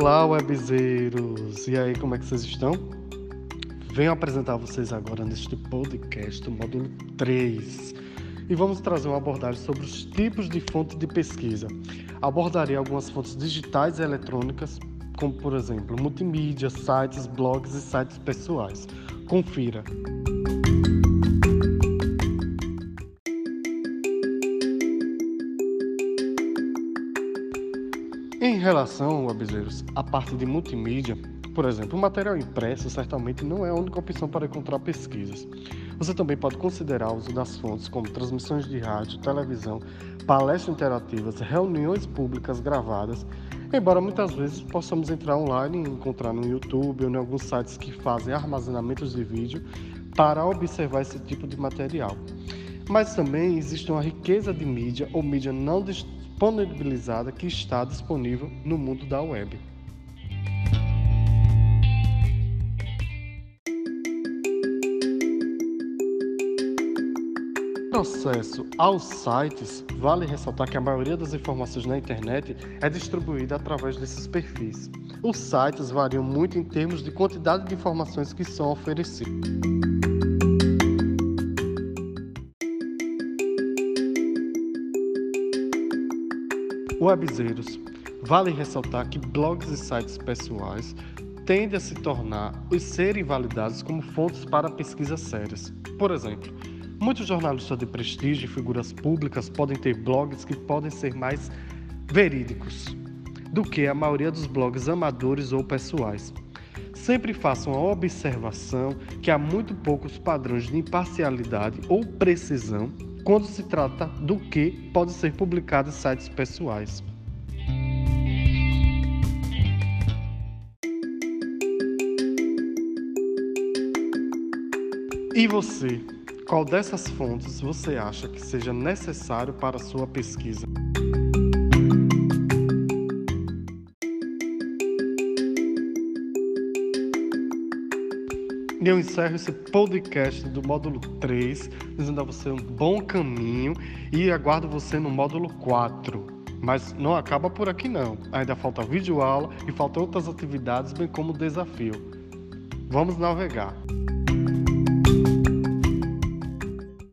Olá, webzeiros! E aí, como é que vocês estão? Venho apresentar vocês agora neste podcast, o módulo 3. E vamos trazer uma abordagem sobre os tipos de fonte de pesquisa. Abordarei algumas fontes digitais e eletrônicas, como por exemplo, multimídia, sites, blogs e sites pessoais. Confira! Em relação, webzeiros, à parte de multimídia, por exemplo, o material impresso certamente não é a única opção para encontrar pesquisas. Você também pode considerar o uso das fontes como transmissões de rádio, televisão, palestras interativas, reuniões públicas gravadas, embora muitas vezes possamos entrar online e encontrar no YouTube ou em alguns sites que fazem armazenamentos de vídeo para observar esse tipo de material. Mas também existe uma riqueza de mídia ou mídia não disponibilizada que está disponível no mundo da web. processo aos sites, vale ressaltar que a maioria das informações na internet é distribuída através desses perfis. Os sites variam muito em termos de quantidade de informações que são oferecidas. Webzeiros. Vale ressaltar que blogs e sites pessoais tendem a se tornar e serem validados como fontes para pesquisas sérias. Por exemplo, muitos jornalistas de prestígio e figuras públicas podem ter blogs que podem ser mais verídicos do que a maioria dos blogs amadores ou pessoais. Sempre façam a observação que há muito poucos padrões de imparcialidade ou precisão quando se trata do que pode ser publicado em sites pessoais. E você, qual dessas fontes você acha que seja necessário para sua pesquisa? E eu encerro esse podcast do módulo 3, dizendo a você um bom caminho e aguardo você no módulo 4. Mas não acaba por aqui não. Ainda falta vídeo aula e faltam outras atividades, bem como desafio. Vamos navegar.